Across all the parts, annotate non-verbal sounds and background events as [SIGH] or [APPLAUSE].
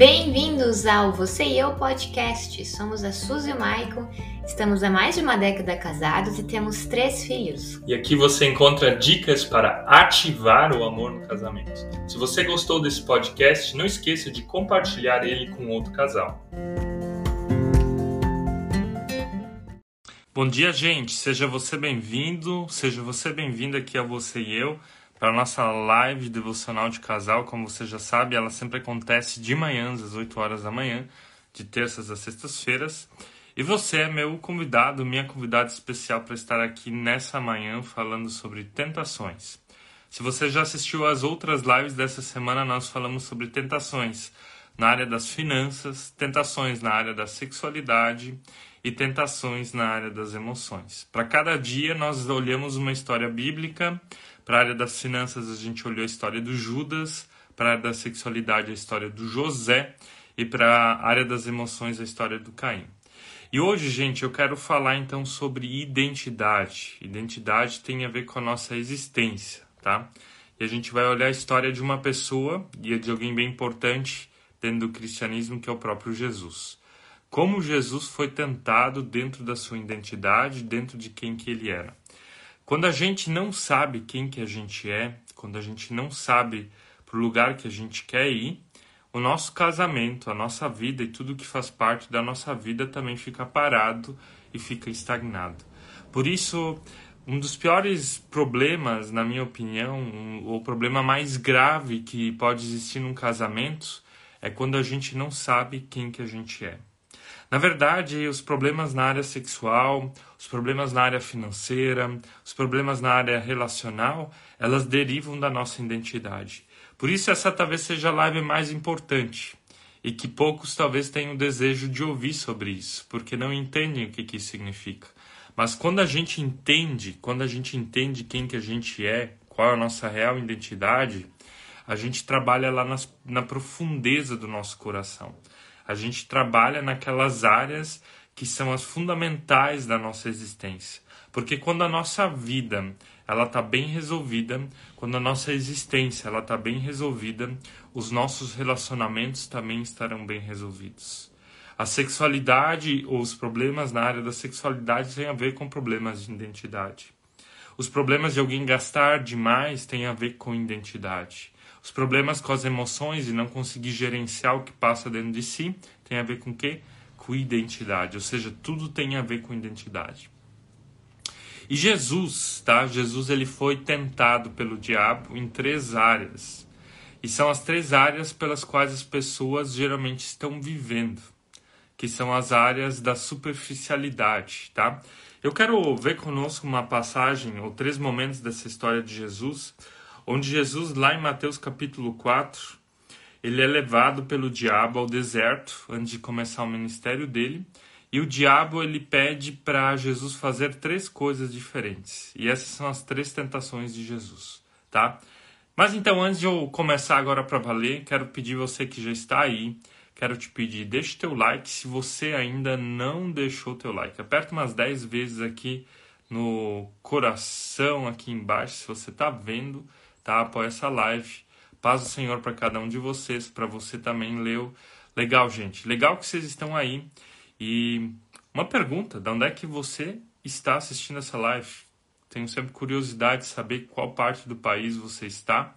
Bem-vindos ao Você e Eu Podcast. Somos a Suzy e o Maicon, estamos há mais de uma década casados e temos três filhos. E aqui você encontra dicas para ativar o amor no casamento. Se você gostou desse podcast, não esqueça de compartilhar ele com outro casal. Bom dia, gente. Seja você bem-vindo, seja você bem-vindo aqui a Você e Eu para nossa live devocional de casal. Como você já sabe, ela sempre acontece de manhã, às 8 horas da manhã, de terças a sextas-feiras. E você é meu convidado, minha convidada especial para estar aqui nessa manhã falando sobre tentações. Se você já assistiu às outras lives dessa semana, nós falamos sobre tentações na área das finanças, tentações na área da sexualidade e tentações na área das emoções. Para cada dia, nós olhamos uma história bíblica para a área das finanças, a gente olhou a história do Judas. Para a área da sexualidade, a história do José. E para a área das emoções, a história do Caim. E hoje, gente, eu quero falar então sobre identidade. Identidade tem a ver com a nossa existência, tá? E a gente vai olhar a história de uma pessoa e de alguém bem importante dentro do cristianismo, que é o próprio Jesus. Como Jesus foi tentado dentro da sua identidade, dentro de quem que ele era. Quando a gente não sabe quem que a gente é, quando a gente não sabe para o lugar que a gente quer ir, o nosso casamento, a nossa vida e tudo que faz parte da nossa vida também fica parado e fica estagnado. Por isso, um dos piores problemas, na minha opinião, um, o problema mais grave que pode existir num casamento é quando a gente não sabe quem que a gente é. Na verdade, os problemas na área sexual, os problemas na área financeira, os problemas na área relacional, elas derivam da nossa identidade. Por isso, essa talvez seja a live mais importante e que poucos talvez tenham desejo de ouvir sobre isso, porque não entendem o que, que isso significa. Mas quando a gente entende, quando a gente entende quem que a gente é, qual é a nossa real identidade, a gente trabalha lá nas, na profundeza do nosso coração. A gente trabalha naquelas áreas que são as fundamentais da nossa existência. Porque quando a nossa vida ela está bem resolvida, quando a nossa existência ela está bem resolvida, os nossos relacionamentos também estarão bem resolvidos. A sexualidade ou os problemas na área da sexualidade têm a ver com problemas de identidade. Os problemas de alguém gastar demais têm a ver com identidade. Os problemas com as emoções e não conseguir gerenciar o que passa dentro de si tem a ver com o quê? Com identidade, ou seja, tudo tem a ver com identidade. E Jesus, tá? Jesus ele foi tentado pelo diabo em três áreas. E são as três áreas pelas quais as pessoas geralmente estão vivendo, que são as áreas da superficialidade, tá? Eu quero ver conosco uma passagem ou três momentos dessa história de Jesus onde Jesus, lá em Mateus capítulo 4, ele é levado pelo diabo ao deserto antes de começar o ministério dele. E o diabo ele pede para Jesus fazer três coisas diferentes. E essas são as três tentações de Jesus, tá? Mas então, antes de eu começar agora para valer, quero pedir você que já está aí, quero te pedir, deixe teu like se você ainda não deixou teu like. Aperta umas 10 vezes aqui no coração aqui embaixo se você está vendo tá? Apoia essa live. Paz do Senhor para cada um de vocês, para você também leu. Legal, gente. Legal que vocês estão aí. E uma pergunta, de onde é que você está assistindo essa live? Tenho sempre curiosidade de saber qual parte do país você está.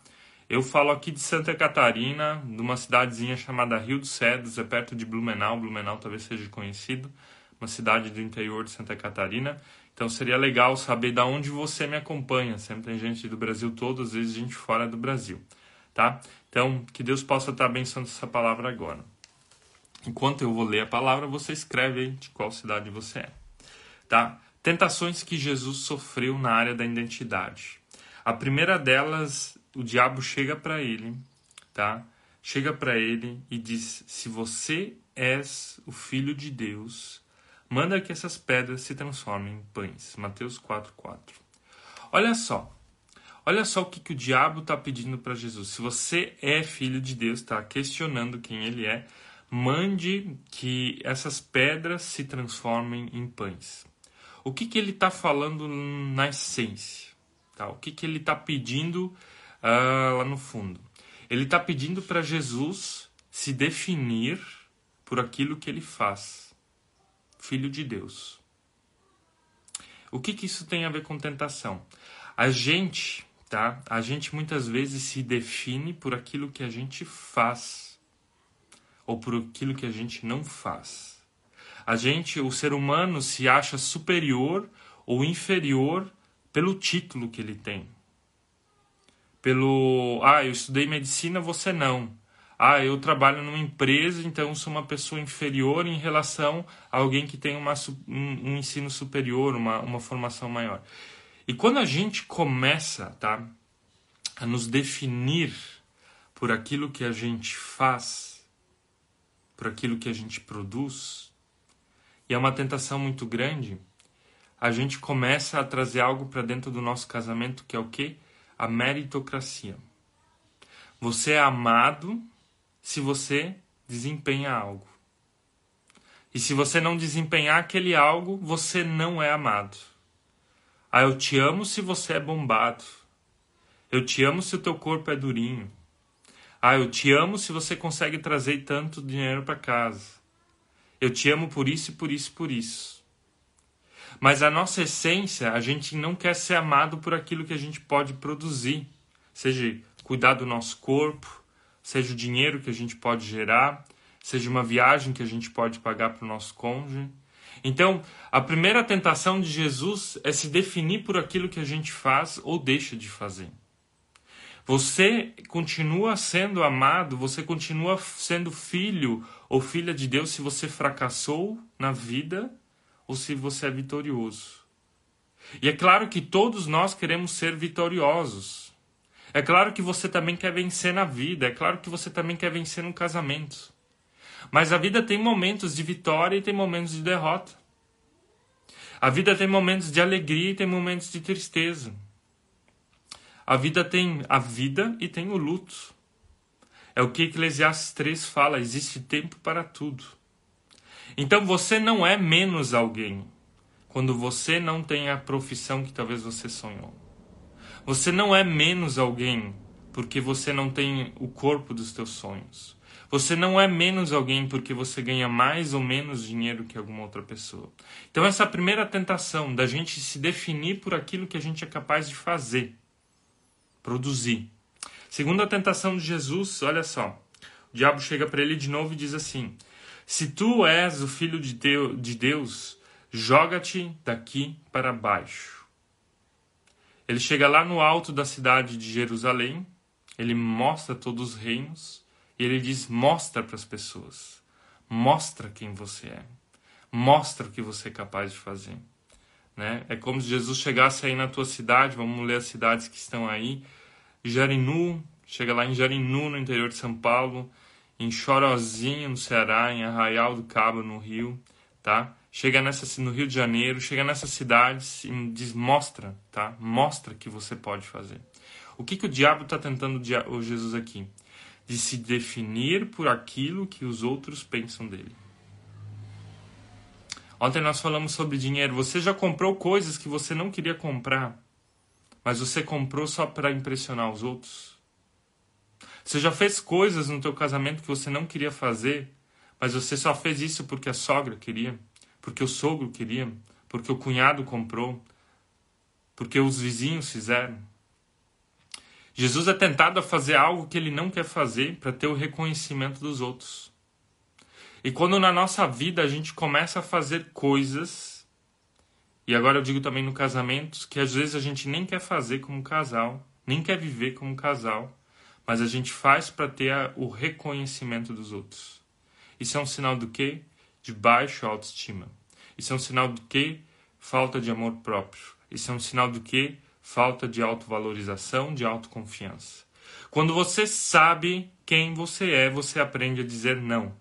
Eu falo aqui de Santa Catarina, de uma cidadezinha chamada Rio dos Cedros, é perto de Blumenau. Blumenau talvez seja conhecido, uma cidade do interior de Santa Catarina. Então seria legal saber da onde você me acompanha. Sempre tem gente do Brasil todo, às vezes gente fora do Brasil, tá? Então que Deus possa estar abençoando essa palavra agora. Enquanto eu vou ler a palavra, você escreve aí de qual cidade você é, tá? Tentações que Jesus sofreu na área da identidade. A primeira delas, o diabo chega para ele, tá? Chega para ele e diz: "Se você és o filho de Deus, Manda que essas pedras se transformem em pães. Mateus 4,4. Olha só. Olha só o que, que o diabo está pedindo para Jesus. Se você é filho de Deus, está questionando quem ele é, mande que essas pedras se transformem em pães. O que, que ele está falando na essência? Tá? O que, que ele está pedindo uh, lá no fundo? Ele está pedindo para Jesus se definir por aquilo que ele faz. Filho de Deus. O que, que isso tem a ver com tentação? A gente, tá? A gente muitas vezes se define por aquilo que a gente faz ou por aquilo que a gente não faz. A gente, o ser humano, se acha superior ou inferior pelo título que ele tem. Pelo, ah, eu estudei medicina, você não. Ah, eu trabalho numa empresa, então sou uma pessoa inferior em relação a alguém que tem uma, um, um ensino superior, uma, uma formação maior. E quando a gente começa tá, a nos definir por aquilo que a gente faz, por aquilo que a gente produz, e é uma tentação muito grande, a gente começa a trazer algo para dentro do nosso casamento que é o quê? A meritocracia. Você é amado se você desempenha algo. E se você não desempenhar aquele algo, você não é amado. Ah, eu te amo se você é bombado. Eu te amo se o teu corpo é durinho. Ah, eu te amo se você consegue trazer tanto dinheiro para casa. Eu te amo por isso e por isso e por isso. Mas a nossa essência, a gente não quer ser amado por aquilo que a gente pode produzir, seja cuidar do nosso corpo, seja o dinheiro que a gente pode gerar, seja uma viagem que a gente pode pagar para o nosso cônjuge. Então, a primeira tentação de Jesus é se definir por aquilo que a gente faz ou deixa de fazer. Você continua sendo amado, você continua sendo filho ou filha de Deus se você fracassou na vida ou se você é vitorioso. E é claro que todos nós queremos ser vitoriosos. É claro que você também quer vencer na vida, é claro que você também quer vencer no casamento. Mas a vida tem momentos de vitória e tem momentos de derrota. A vida tem momentos de alegria e tem momentos de tristeza. A vida tem a vida e tem o luto. É o que Eclesiastes 3 fala: existe tempo para tudo. Então você não é menos alguém quando você não tem a profissão que talvez você sonhou. Você não é menos alguém porque você não tem o corpo dos teus sonhos. Você não é menos alguém porque você ganha mais ou menos dinheiro que alguma outra pessoa. Então, essa é a primeira tentação da gente se definir por aquilo que a gente é capaz de fazer produzir. Segunda tentação de Jesus, olha só. O diabo chega para ele de novo e diz assim: Se tu és o filho de Deus, joga-te daqui para baixo. Ele chega lá no alto da cidade de Jerusalém, ele mostra todos os reinos e ele diz: Mostra para as pessoas, mostra quem você é, mostra o que você é capaz de fazer. Né? É como se Jesus chegasse aí na tua cidade, vamos ler as cidades que estão aí. Jarinu, chega lá em Jarinu, no interior de São Paulo, em Chorozinho, no Ceará, em Arraial do Cabo, no Rio, tá? Chega nessa, no Rio de Janeiro, chega nessas cidades e diz, mostra, tá? Mostra que você pode fazer. O que, que o diabo está tentando, o Jesus aqui? De se definir por aquilo que os outros pensam dele. Ontem nós falamos sobre dinheiro. Você já comprou coisas que você não queria comprar, mas você comprou só para impressionar os outros? Você já fez coisas no teu casamento que você não queria fazer, mas você só fez isso porque a sogra queria, porque o sogro queria, porque o cunhado comprou, porque os vizinhos fizeram? Jesus é tentado a fazer algo que ele não quer fazer para ter o reconhecimento dos outros. E quando na nossa vida a gente começa a fazer coisas, e agora eu digo também no casamento, que às vezes a gente nem quer fazer como casal, nem quer viver como casal, mas a gente faz para ter o reconhecimento dos outros. Isso é um sinal do quê? De baixa autoestima. Isso é um sinal do quê? Falta de amor próprio. Isso é um sinal do quê? Falta de autovalorização, de autoconfiança. Quando você sabe quem você é, você aprende a dizer não.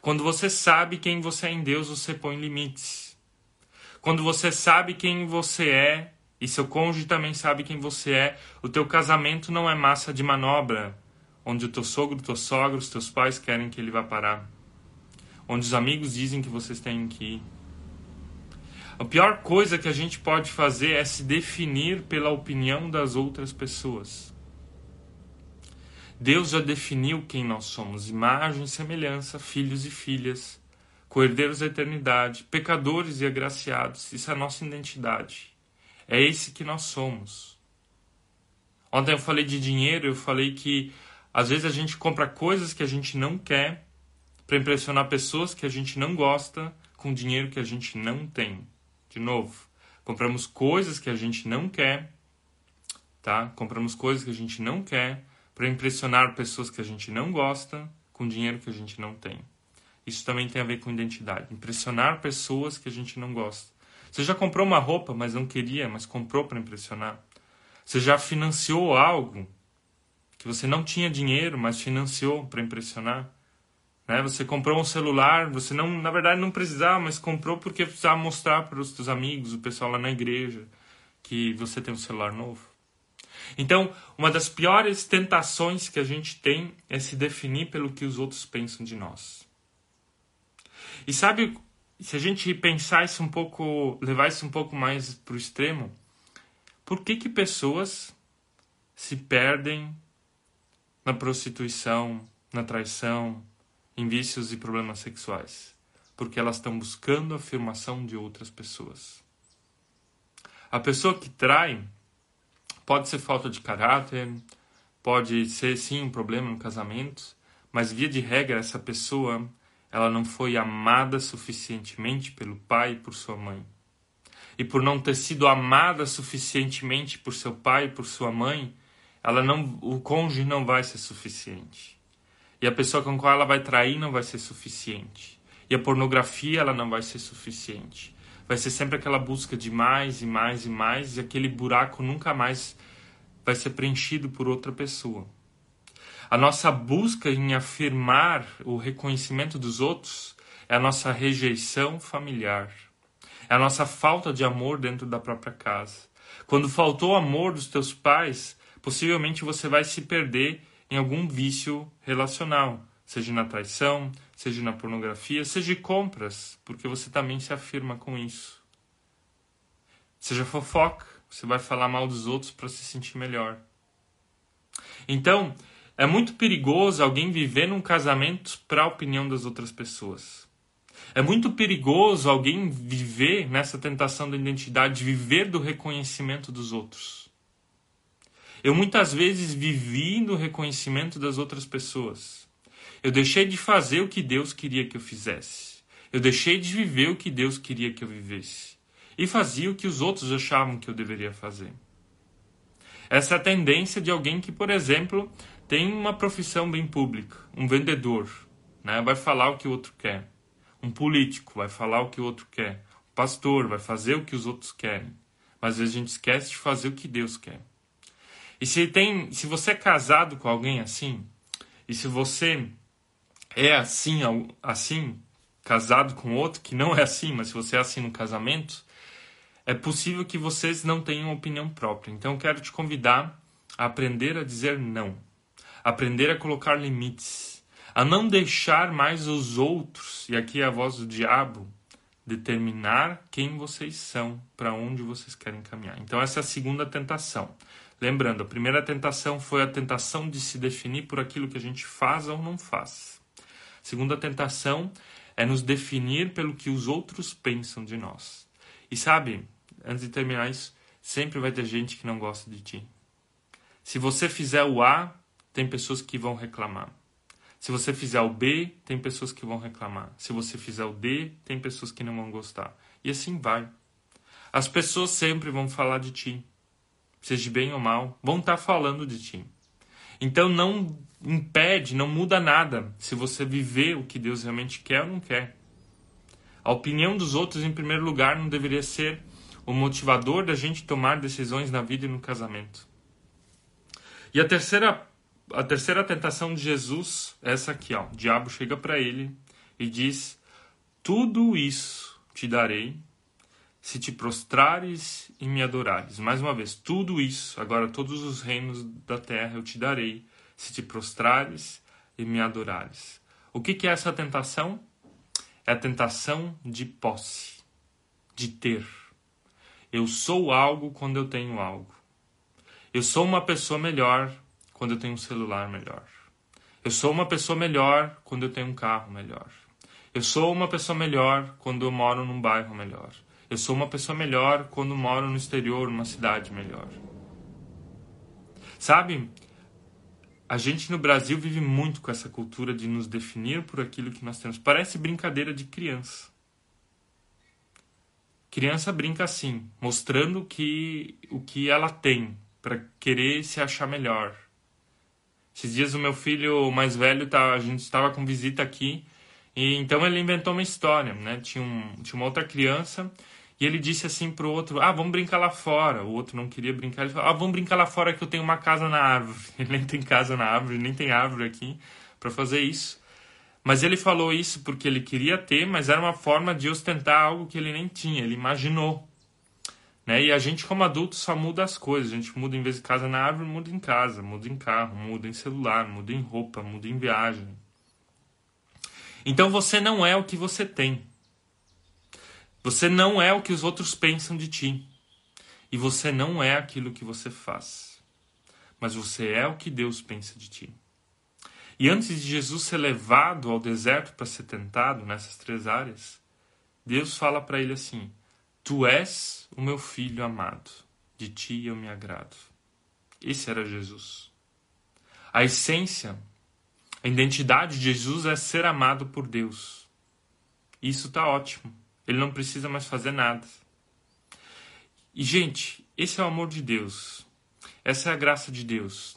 Quando você sabe quem você é em Deus, você põe limites. Quando você sabe quem você é e seu cônjuge também sabe quem você é, o teu casamento não é massa de manobra, onde o teu sogro, tua sogra, os teus pais querem que ele vá parar. Onde os amigos dizem que vocês têm que ir. A pior coisa que a gente pode fazer é se definir pela opinião das outras pessoas. Deus já definiu quem nós somos: imagem semelhança, filhos e filhas, coerdeiros da eternidade, pecadores e agraciados. Isso é a nossa identidade. É esse que nós somos. Ontem eu falei de dinheiro, eu falei que às vezes a gente compra coisas que a gente não quer para impressionar pessoas que a gente não gosta com dinheiro que a gente não tem. De novo, compramos coisas que a gente não quer, tá? Compramos coisas que a gente não quer para impressionar pessoas que a gente não gosta com dinheiro que a gente não tem. Isso também tem a ver com identidade. Impressionar pessoas que a gente não gosta. Você já comprou uma roupa, mas não queria, mas comprou para impressionar. Você já financiou algo que você não tinha dinheiro, mas financiou para impressionar. Né? Você comprou um celular, você não, na verdade não precisava, mas comprou porque precisava mostrar para os seus amigos, o pessoal lá na igreja, que você tem um celular novo. Então, uma das piores tentações que a gente tem é se definir pelo que os outros pensam de nós. E sabe, se a gente pensar isso um pouco, levar isso um pouco mais para o extremo, por que que pessoas se perdem na prostituição, na traição, em vícios e problemas sexuais? Porque elas estão buscando a afirmação de outras pessoas. A pessoa que trai Pode ser falta de caráter, pode ser sim um problema no casamento, mas via de regra essa pessoa ela não foi amada suficientemente pelo pai e por sua mãe. E por não ter sido amada suficientemente por seu pai por sua mãe, ela não, o cônjuge não vai ser suficiente. E a pessoa com qual ela vai trair não vai ser suficiente. E a pornografia ela não vai ser suficiente vai ser sempre aquela busca de mais e mais e mais, e aquele buraco nunca mais vai ser preenchido por outra pessoa. A nossa busca em afirmar o reconhecimento dos outros é a nossa rejeição familiar, é a nossa falta de amor dentro da própria casa. Quando faltou o amor dos teus pais, possivelmente você vai se perder em algum vício relacional, seja na traição, seja na pornografia, seja de compras, porque você também se afirma com isso. Seja fofoca, você vai falar mal dos outros para se sentir melhor. Então, é muito perigoso alguém viver num casamento para a opinião das outras pessoas. É muito perigoso alguém viver nessa tentação da identidade, viver do reconhecimento dos outros. Eu muitas vezes vivi no reconhecimento das outras pessoas. Eu deixei de fazer o que Deus queria que eu fizesse. Eu deixei de viver o que Deus queria que eu vivesse. E fazia o que os outros achavam que eu deveria fazer. Essa é a tendência de alguém que, por exemplo, tem uma profissão bem pública, um vendedor, né? vai falar o que o outro quer. Um político vai falar o que o outro quer. Um pastor vai fazer o que os outros querem. Mas às vezes a gente esquece de fazer o que Deus quer. E se tem, se você é casado com alguém assim, e se você é assim, assim, casado com outro que não é assim, mas se você é assim no casamento, é possível que vocês não tenham opinião própria. Então eu quero te convidar a aprender a dizer não, aprender a colocar limites, a não deixar mais os outros, e aqui é a voz do diabo, determinar quem vocês são, para onde vocês querem caminhar. Então essa é a segunda tentação. Lembrando, a primeira tentação foi a tentação de se definir por aquilo que a gente faz ou não faz. Segunda tentação é nos definir pelo que os outros pensam de nós. E sabe, antes de terminar isso, sempre vai ter gente que não gosta de ti. Se você fizer o A, tem pessoas que vão reclamar. Se você fizer o B, tem pessoas que vão reclamar. Se você fizer o D, tem pessoas que não vão gostar. E assim vai. As pessoas sempre vão falar de ti. Seja bem ou mal, vão estar falando de ti. Então não impede, não muda nada se você viver o que Deus realmente quer ou não quer. A opinião dos outros, em primeiro lugar, não deveria ser o motivador da gente tomar decisões na vida e no casamento. E a terceira, a terceira tentação de Jesus é essa aqui, ó. O diabo chega para ele e diz: Tudo isso te darei se te prostrares e me adorares. Mais uma vez, tudo isso, agora todos os reinos da terra eu te darei, se te prostrares e me adorares. O que, que é essa tentação? É a tentação de posse, de ter. Eu sou algo quando eu tenho algo. Eu sou uma pessoa melhor quando eu tenho um celular melhor. Eu sou uma pessoa melhor quando eu tenho um carro melhor. Eu sou uma pessoa melhor quando eu moro num bairro melhor. Eu sou uma pessoa melhor quando moro no exterior, numa cidade melhor. Sabe? A gente no Brasil vive muito com essa cultura de nos definir por aquilo que nós temos. Parece brincadeira de criança. Criança brinca assim, mostrando que o que ela tem para querer se achar melhor. Esses dias o meu filho mais velho tá, a gente estava com visita aqui e então ele inventou uma história, né? Tinha, um, tinha uma outra criança e ele disse assim pro outro: Ah, vamos brincar lá fora. O outro não queria brincar. Ele falou: Ah, vamos brincar lá fora que eu tenho uma casa na árvore. [LAUGHS] Ele nem tem casa na árvore, nem tem árvore aqui para fazer isso. Mas ele falou isso porque ele queria ter, mas era uma forma de ostentar algo que ele nem tinha. Ele imaginou. Né? E a gente, como adulto, só muda as coisas. A gente muda em vez de casa na árvore, muda em casa, muda em carro, muda em celular, muda em roupa, muda em viagem. Então você não é o que você tem. Você não é o que os outros pensam de ti. E você não é aquilo que você faz. Mas você é o que Deus pensa de ti. E antes de Jesus ser levado ao deserto para ser tentado nessas três áreas, Deus fala para ele assim: Tu és o meu filho amado, de ti eu me agrado. Esse era Jesus. A essência, a identidade de Jesus é ser amado por Deus. Isso está ótimo. Ele não precisa mais fazer nada. E, gente, esse é o amor de Deus. Essa é a graça de Deus.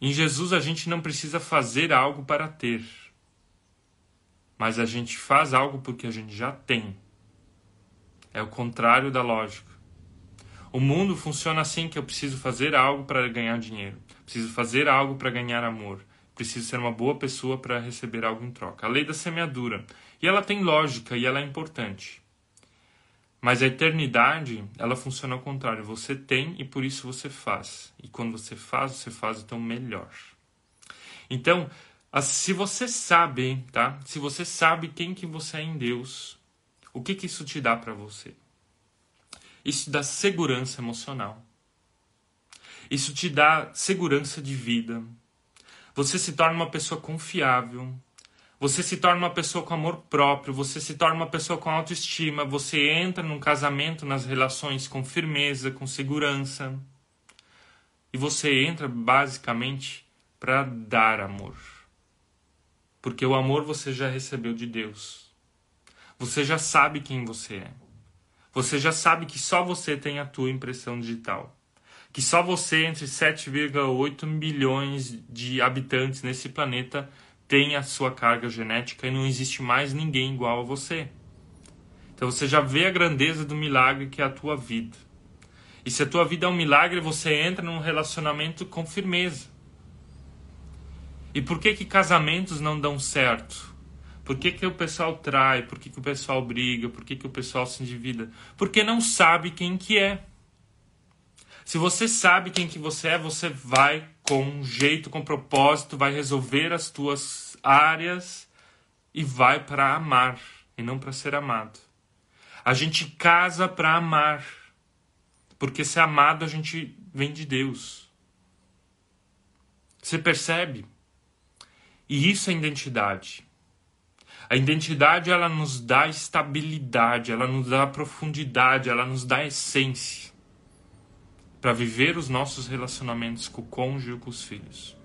Em Jesus a gente não precisa fazer algo para ter, mas a gente faz algo porque a gente já tem. É o contrário da lógica. O mundo funciona assim que eu preciso fazer algo para ganhar dinheiro, preciso fazer algo para ganhar amor, preciso ser uma boa pessoa para receber algo em troca. A lei da semeadura. E ela tem lógica e ela é importante. Mas a eternidade, ela funciona ao contrário. Você tem e por isso você faz. E quando você faz, você faz então melhor. Então, se você sabe, tá? Se você sabe quem que você é em Deus, o que que isso te dá para você? Isso te dá segurança emocional. Isso te dá segurança de vida. Você se torna uma pessoa confiável. Você se torna uma pessoa com amor próprio, você se torna uma pessoa com autoestima, você entra num casamento, nas relações com firmeza, com segurança. E você entra basicamente para dar amor. Porque o amor você já recebeu de Deus. Você já sabe quem você é. Você já sabe que só você tem a tua impressão digital. Que só você, entre 7,8 bilhões de habitantes nesse planeta, tem a sua carga genética e não existe mais ninguém igual a você. Então você já vê a grandeza do milagre que é a tua vida. E se a tua vida é um milagre, você entra num relacionamento com firmeza. E por que que casamentos não dão certo? Por que, que o pessoal trai? Por que, que o pessoal briga? Por que, que o pessoal se endivida? Porque não sabe quem que é. Se você sabe quem que você é, você vai com jeito, com propósito, vai resolver as tuas áreas e vai para amar e não para ser amado. A gente casa para amar, porque ser amado a gente vem de Deus. Você percebe? E isso é identidade. A identidade ela nos dá estabilidade, ela nos dá profundidade, ela nos dá essência para viver os nossos relacionamentos com o cônjuge e com os filhos.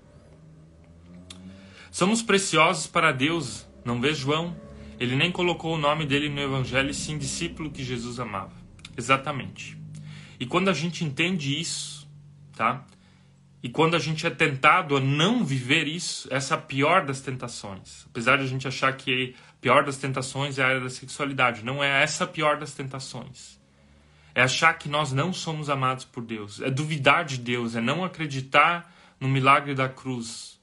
Somos preciosos para Deus, não vê João? Ele nem colocou o nome dele no Evangelho, sim discípulo que Jesus amava. Exatamente. E quando a gente entende isso, tá? E quando a gente é tentado a não viver isso, essa é a pior das tentações. Apesar de a gente achar que a pior das tentações é a área da sexualidade, não é essa a pior das tentações. É achar que nós não somos amados por Deus. É duvidar de Deus. É não acreditar no milagre da cruz.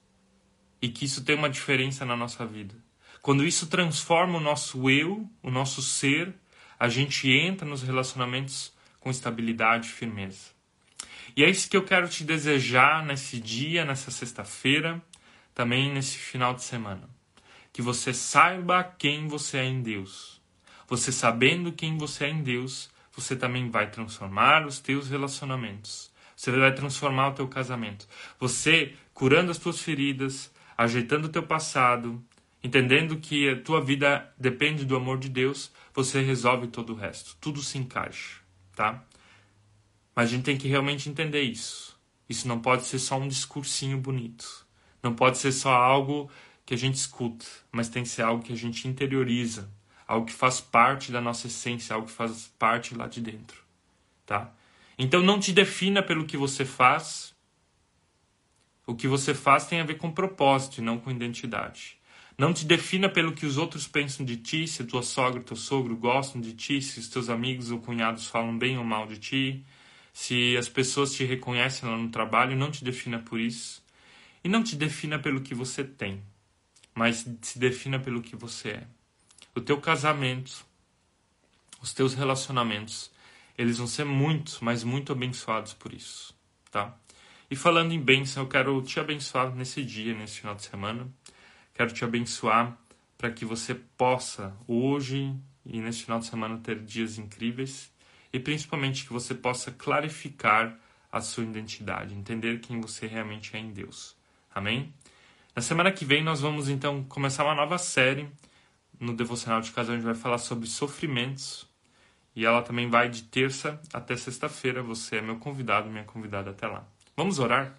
E que isso tem uma diferença na nossa vida. Quando isso transforma o nosso eu, o nosso ser, a gente entra nos relacionamentos com estabilidade e firmeza. E é isso que eu quero te desejar nesse dia, nessa sexta-feira, também nesse final de semana. Que você saiba quem você é em Deus. Você sabendo quem você é em Deus, você também vai transformar os teus relacionamentos Você vai transformar o teu casamento. Você curando as tuas feridas, ajeitando o teu passado, entendendo que a tua vida depende do amor de Deus, você resolve todo o resto. Tudo se encaixa, tá? Mas a gente tem que realmente entender isso. Isso não pode ser só um discursinho bonito. Não pode ser só algo que a gente escuta, mas tem que ser algo que a gente interioriza, algo que faz parte da nossa essência, algo que faz parte lá de dentro, tá? Então não te defina pelo que você faz. O que você faz tem a ver com propósito e não com identidade. Não te defina pelo que os outros pensam de ti, se tua sogra teu sogro gostam de ti, se os teus amigos ou cunhados falam bem ou mal de ti, se as pessoas te reconhecem lá no trabalho, não te defina por isso. E não te defina pelo que você tem, mas se defina pelo que você é. O teu casamento, os teus relacionamentos, eles vão ser muito, mas muito abençoados por isso, tá? E falando em bênção, eu quero te abençoar nesse dia, nesse final de semana. Quero te abençoar para que você possa hoje e nesse final de semana ter dias incríveis e principalmente que você possa clarificar a sua identidade, entender quem você realmente é em Deus. Amém? Na semana que vem nós vamos então começar uma nova série no Devocional de Casa, gente vai falar sobre sofrimentos. E ela também vai de terça até sexta-feira. Você é meu convidado, minha convidada até lá. Vamos orar?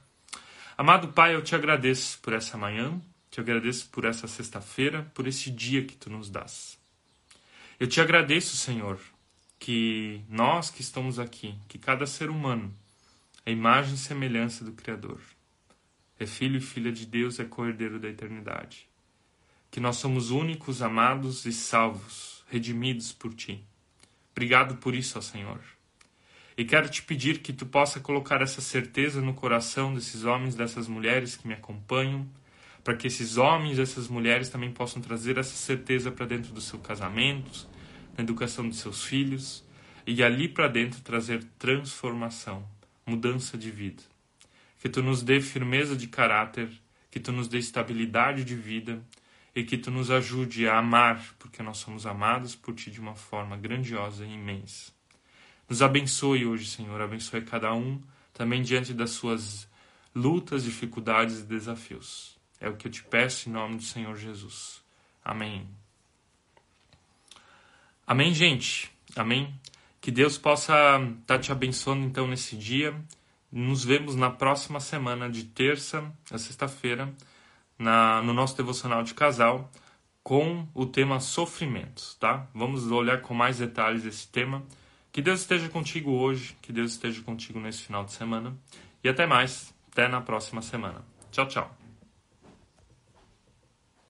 Amado Pai, eu te agradeço por essa manhã, te agradeço por essa sexta-feira, por esse dia que tu nos dás. Eu te agradeço, Senhor, que nós que estamos aqui, que cada ser humano é imagem e semelhança do Criador. É filho e filha de Deus, é co-herdeiro da eternidade. Que nós somos únicos, amados e salvos, redimidos por Ti. Obrigado por isso, ó Senhor. E quero te pedir que Tu possa colocar essa certeza no coração desses homens, dessas mulheres que me acompanham, para que esses homens, essas mulheres também possam trazer essa certeza para dentro dos seus casamentos, na educação de seus filhos e ali para dentro trazer transformação, mudança de vida. Que tu nos dê firmeza de caráter, que tu nos dê estabilidade de vida e que tu nos ajude a amar, porque nós somos amados por ti de uma forma grandiosa e imensa. Nos abençoe hoje, Senhor, abençoe cada um também diante das suas lutas, dificuldades e desafios. É o que eu te peço em nome do Senhor Jesus. Amém. Amém, gente? Amém? Que Deus possa estar tá te abençoando então nesse dia. Nos vemos na próxima semana, de terça a sexta-feira, no nosso devocional de casal, com o tema sofrimentos, tá? Vamos olhar com mais detalhes esse tema. Que Deus esteja contigo hoje, que Deus esteja contigo nesse final de semana. E até mais, até na próxima semana. Tchau, tchau.